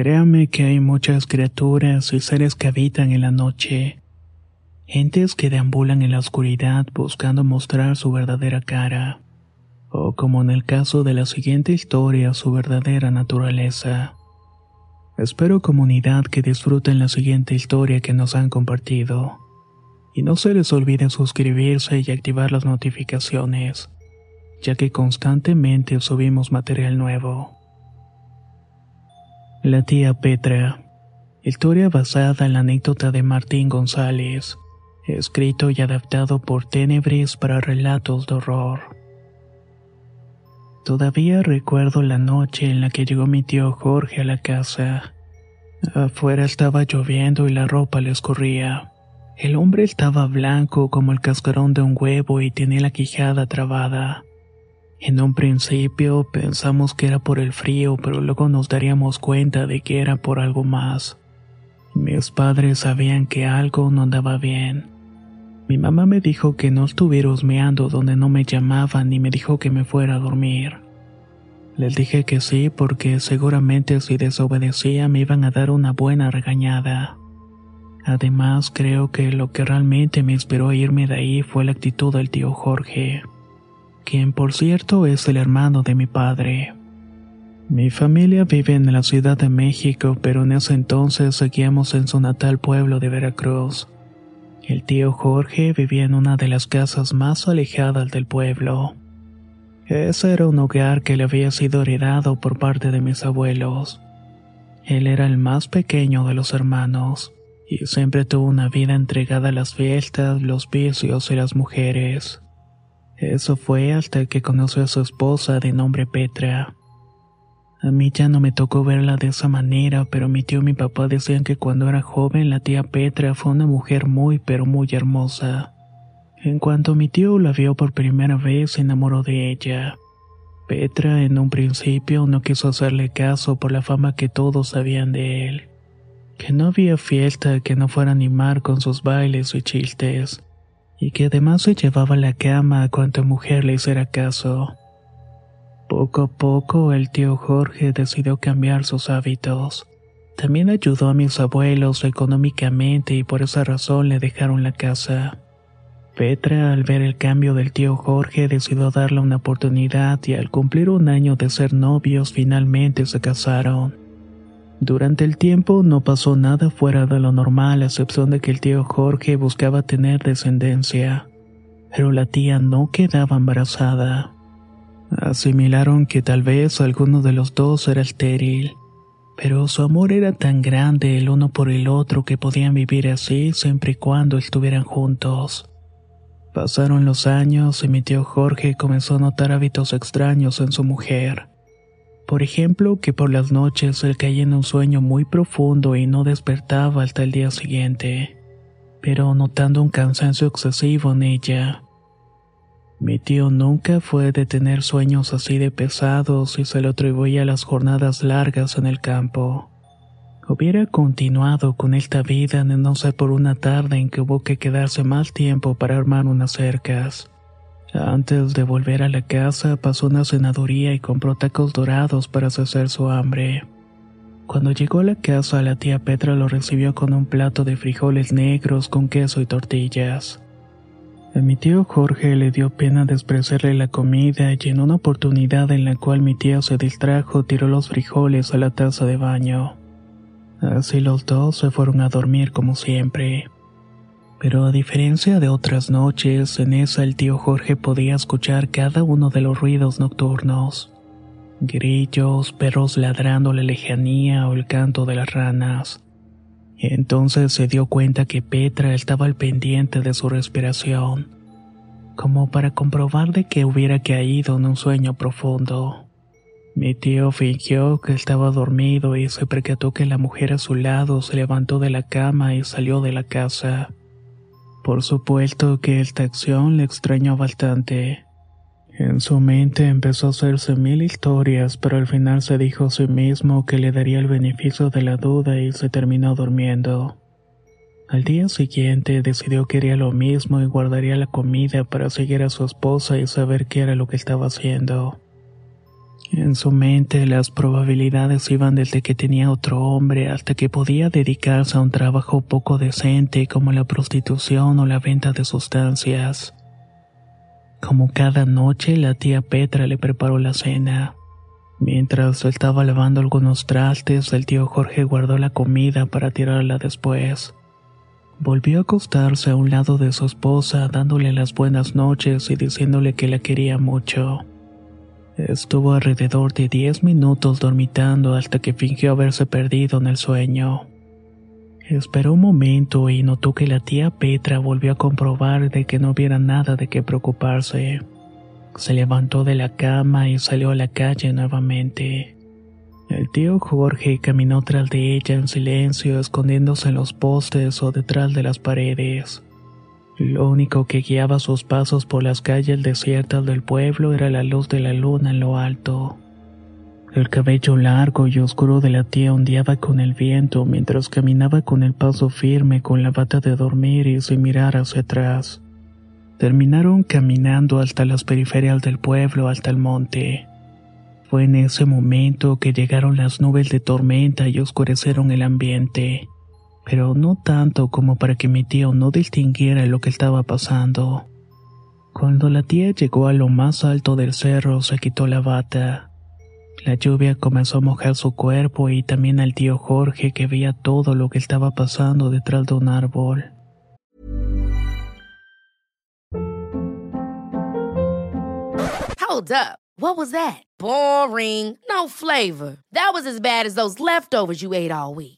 Créame que hay muchas criaturas y seres que habitan en la noche. Gentes que deambulan en la oscuridad buscando mostrar su verdadera cara. O como en el caso de la siguiente historia, su verdadera naturaleza. Espero comunidad que disfruten la siguiente historia que nos han compartido. Y no se les olvide suscribirse y activar las notificaciones, ya que constantemente subimos material nuevo. La tía Petra. Historia basada en la anécdota de Martín González. Escrito y adaptado por Tenebris para relatos de horror. Todavía recuerdo la noche en la que llegó mi tío Jorge a la casa. Afuera estaba lloviendo y la ropa le escurría. El hombre estaba blanco como el cascarón de un huevo y tenía la quijada trabada. En un principio pensamos que era por el frío, pero luego nos daríamos cuenta de que era por algo más. Mis padres sabían que algo no andaba bien. Mi mamá me dijo que no estuviera husmeando donde no me llamaban y me dijo que me fuera a dormir. Les dije que sí porque seguramente si desobedecía me iban a dar una buena regañada. Además creo que lo que realmente me inspiró a irme de ahí fue la actitud del tío Jorge quien por cierto es el hermano de mi padre. Mi familia vive en la Ciudad de México, pero en ese entonces seguíamos en su natal pueblo de Veracruz. El tío Jorge vivía en una de las casas más alejadas del pueblo. Ese era un hogar que le había sido heredado por parte de mis abuelos. Él era el más pequeño de los hermanos, y siempre tuvo una vida entregada a las fiestas, los vicios y las mujeres. Eso fue hasta que conoció a su esposa de nombre Petra. A mí ya no me tocó verla de esa manera, pero mi tío y mi papá decían que cuando era joven la tía Petra fue una mujer muy pero muy hermosa. En cuanto mi tío la vio por primera vez se enamoró de ella. Petra en un principio no quiso hacerle caso por la fama que todos sabían de él. Que no había fiesta que no fuera a animar con sus bailes y chistes y que además se llevaba la cama a cuanta mujer le hiciera caso. Poco a poco el tío Jorge decidió cambiar sus hábitos. También ayudó a mis abuelos económicamente y por esa razón le dejaron la casa. Petra, al ver el cambio del tío Jorge, decidió darle una oportunidad y al cumplir un año de ser novios finalmente se casaron. Durante el tiempo no pasó nada fuera de lo normal, a excepción de que el tío Jorge buscaba tener descendencia, pero la tía no quedaba embarazada. Asimilaron que tal vez alguno de los dos era estéril, pero su amor era tan grande el uno por el otro que podían vivir así siempre y cuando estuvieran juntos. Pasaron los años y mi tío Jorge comenzó a notar hábitos extraños en su mujer. Por ejemplo, que por las noches él caía en un sueño muy profundo y no despertaba hasta el día siguiente, pero notando un cansancio excesivo en ella. Mi tío nunca fue de tener sueños así de pesados y se lo atribuía a las jornadas largas en el campo. Hubiera continuado con esta vida de no ser por una tarde en que hubo que quedarse más tiempo para armar unas cercas. Antes de volver a la casa pasó una cenaduría y compró tacos dorados para saciar su hambre. Cuando llegó a la casa la tía Petra lo recibió con un plato de frijoles negros con queso y tortillas. A mi tío Jorge le dio pena despreciarle la comida y en una oportunidad en la cual mi tía se distrajo tiró los frijoles a la taza de baño. Así los dos se fueron a dormir como siempre. Pero a diferencia de otras noches, en esa el tío Jorge podía escuchar cada uno de los ruidos nocturnos. Grillos, perros ladrando la lejanía o el canto de las ranas. Entonces se dio cuenta que Petra estaba al pendiente de su respiración, como para comprobar de que hubiera caído en un sueño profundo. Mi tío fingió que estaba dormido y se percató que la mujer a su lado se levantó de la cama y salió de la casa. Por supuesto que esta acción le extrañó bastante. En su mente empezó a hacerse mil historias, pero al final se dijo a sí mismo que le daría el beneficio de la duda y se terminó durmiendo. Al día siguiente decidió que haría lo mismo y guardaría la comida para seguir a su esposa y saber qué era lo que estaba haciendo. En su mente las probabilidades iban desde que tenía otro hombre hasta que podía dedicarse a un trabajo poco decente como la prostitución o la venta de sustancias. Como cada noche, la tía Petra le preparó la cena. Mientras estaba lavando algunos trastes, el tío Jorge guardó la comida para tirarla después. Volvió a acostarse a un lado de su esposa, dándole las buenas noches y diciéndole que la quería mucho. Estuvo alrededor de diez minutos dormitando hasta que fingió haberse perdido en el sueño. Esperó un momento y notó que la tía Petra volvió a comprobar de que no hubiera nada de qué preocuparse. Se levantó de la cama y salió a la calle nuevamente. El tío Jorge caminó tras de ella en silencio, escondiéndose en los postes o detrás de las paredes. Lo único que guiaba sus pasos por las calles desiertas del pueblo era la luz de la luna en lo alto. El cabello largo y oscuro de la tía ondeaba con el viento mientras caminaba con el paso firme con la bata de dormir y sin mirar hacia atrás. Terminaron caminando hasta las periferias del pueblo, hasta el monte. Fue en ese momento que llegaron las nubes de tormenta y oscurecieron el ambiente, pero no tanto como para que mi tío no distinguiera lo que estaba pasando. Cuando la tía llegó a lo más alto del cerro se quitó la bata la lluvia comenzó a mojar su cuerpo y también al tío Jorge que veía todo lo que estaba pasando detrás de un árbol. Hold up. What was that? Boring. No flavor. That was as bad as those leftovers you ate all week.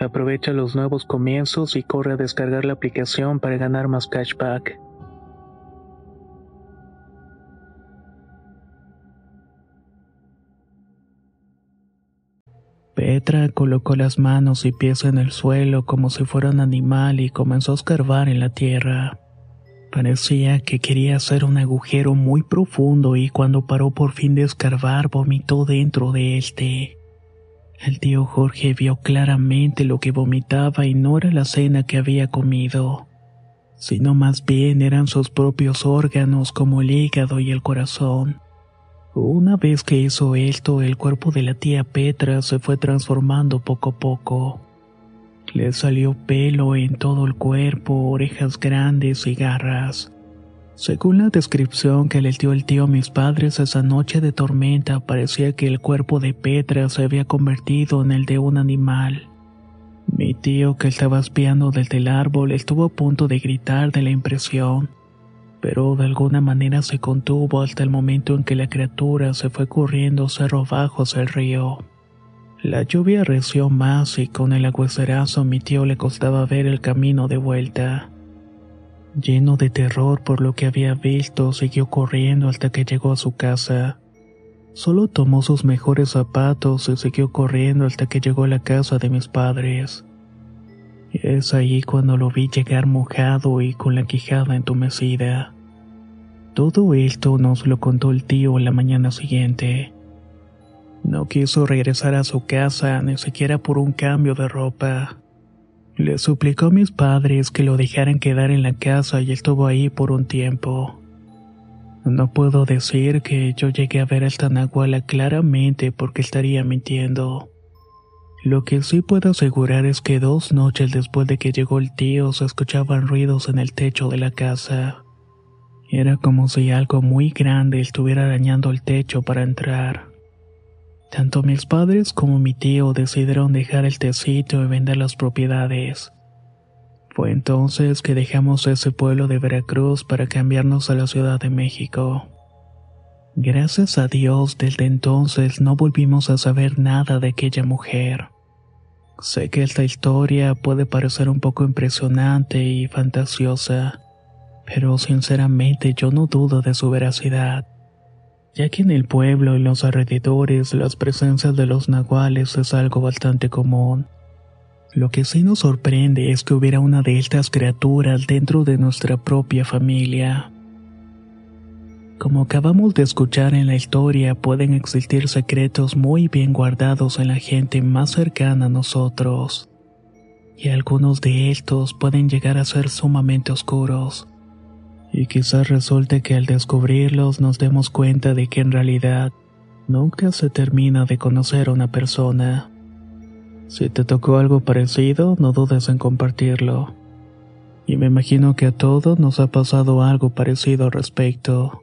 Aprovecha los nuevos comienzos y corre a descargar la aplicación para ganar más cashback. Petra colocó las manos y pies en el suelo como si fuera un animal y comenzó a escarbar en la tierra. Parecía que quería hacer un agujero muy profundo y cuando paró por fin de escarbar vomitó dentro de este. El tío Jorge vio claramente lo que vomitaba y no era la cena que había comido, sino más bien eran sus propios órganos como el hígado y el corazón. Una vez que hizo esto, el cuerpo de la tía Petra se fue transformando poco a poco. Le salió pelo en todo el cuerpo, orejas grandes y garras. Según la descripción que le dio el tío a mis padres esa noche de tormenta, parecía que el cuerpo de Petra se había convertido en el de un animal. Mi tío, que estaba espiando desde el árbol, estuvo a punto de gritar de la impresión, pero de alguna manera se contuvo hasta el momento en que la criatura se fue corriendo cerro abajo hacia el río. La lluvia reció más y con el aguacerazo mi tío le costaba ver el camino de vuelta. Lleno de terror por lo que había visto, siguió corriendo hasta que llegó a su casa. Solo tomó sus mejores zapatos y siguió corriendo hasta que llegó a la casa de mis padres. Es ahí cuando lo vi llegar mojado y con la quijada entumecida. Todo esto nos lo contó el tío la mañana siguiente. No quiso regresar a su casa ni siquiera por un cambio de ropa. Le suplicó a mis padres que lo dejaran quedar en la casa y estuvo ahí por un tiempo. No puedo decir que yo llegué a ver al Tanahuala claramente porque estaría mintiendo. Lo que sí puedo asegurar es que dos noches después de que llegó el tío se escuchaban ruidos en el techo de la casa. Era como si algo muy grande estuviera arañando el techo para entrar. Tanto mis padres como mi tío decidieron dejar el tecito y vender las propiedades. Fue entonces que dejamos ese pueblo de Veracruz para cambiarnos a la Ciudad de México. Gracias a Dios desde entonces no volvimos a saber nada de aquella mujer. Sé que esta historia puede parecer un poco impresionante y fantasiosa, pero sinceramente yo no dudo de su veracidad ya que en el pueblo y los alrededores las presencias de los nahuales es algo bastante común. Lo que sí nos sorprende es que hubiera una de estas criaturas dentro de nuestra propia familia. Como acabamos de escuchar en la historia, pueden existir secretos muy bien guardados en la gente más cercana a nosotros. Y algunos de estos pueden llegar a ser sumamente oscuros y quizás resulte que al descubrirlos nos demos cuenta de que en realidad nunca se termina de conocer a una persona. Si te tocó algo parecido, no dudes en compartirlo. Y me imagino que a todos nos ha pasado algo parecido al respecto.